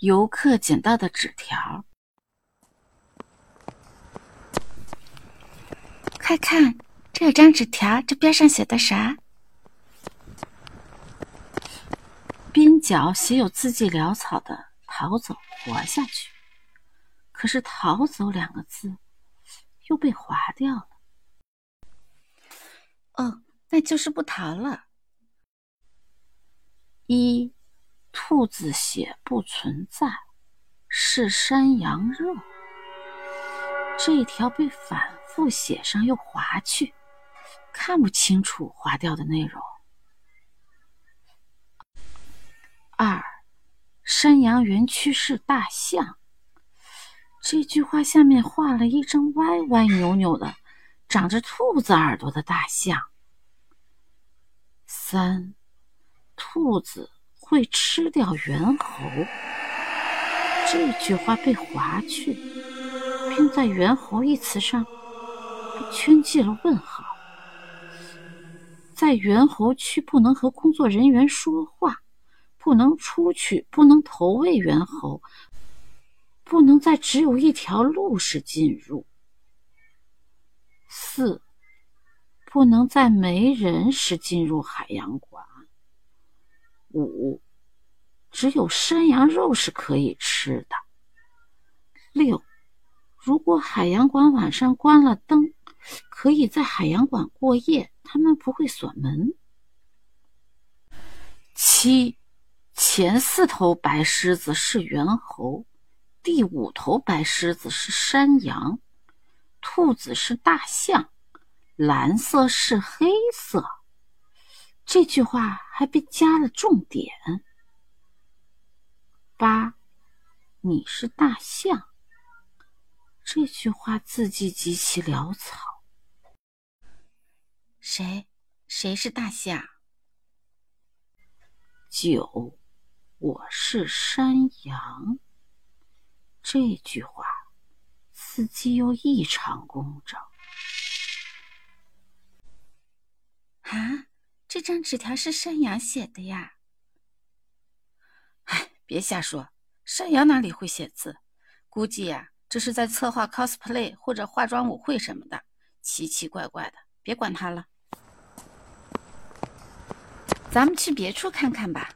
游客捡到的纸条。快看，这张纸条，这边上写的啥？边角写有字迹潦草的“逃走，活下去”，可是“逃走”两个字又被划掉了。哦，那就是不逃了。一，兔子血不存在，是山羊肉。这条被反复写上又划去，看不清楚划掉的内容。二，山羊园区是大象。这句话下面画了一张歪歪扭扭的、长着兔子耳朵的大象。三，兔子会吃掉猿猴。这句话被划去，并在“猿猴”一词上圈记了问号。在猿猴区不能和工作人员说话。不能出去，不能投喂猿猴，不能在只有一条路时进入。四，不能在没人时进入海洋馆。五，只有山羊肉是可以吃的。六，如果海洋馆晚上关了灯，可以在海洋馆过夜，他们不会锁门。七。前四头白狮子是猿猴，第五头白狮子是山羊，兔子是大象，蓝色是黑色。这句话还被加了重点。八，你是大象。这句话字迹极其潦草。谁？谁是大象？九。我是山羊。这句话字迹又异常工整。啊，这张纸条是山羊写的呀！哎，别瞎说，山羊哪里会写字？估计呀，这是在策划 cosplay 或者化妆舞会什么的，奇奇怪怪的。别管他了，咱们去别处看看吧。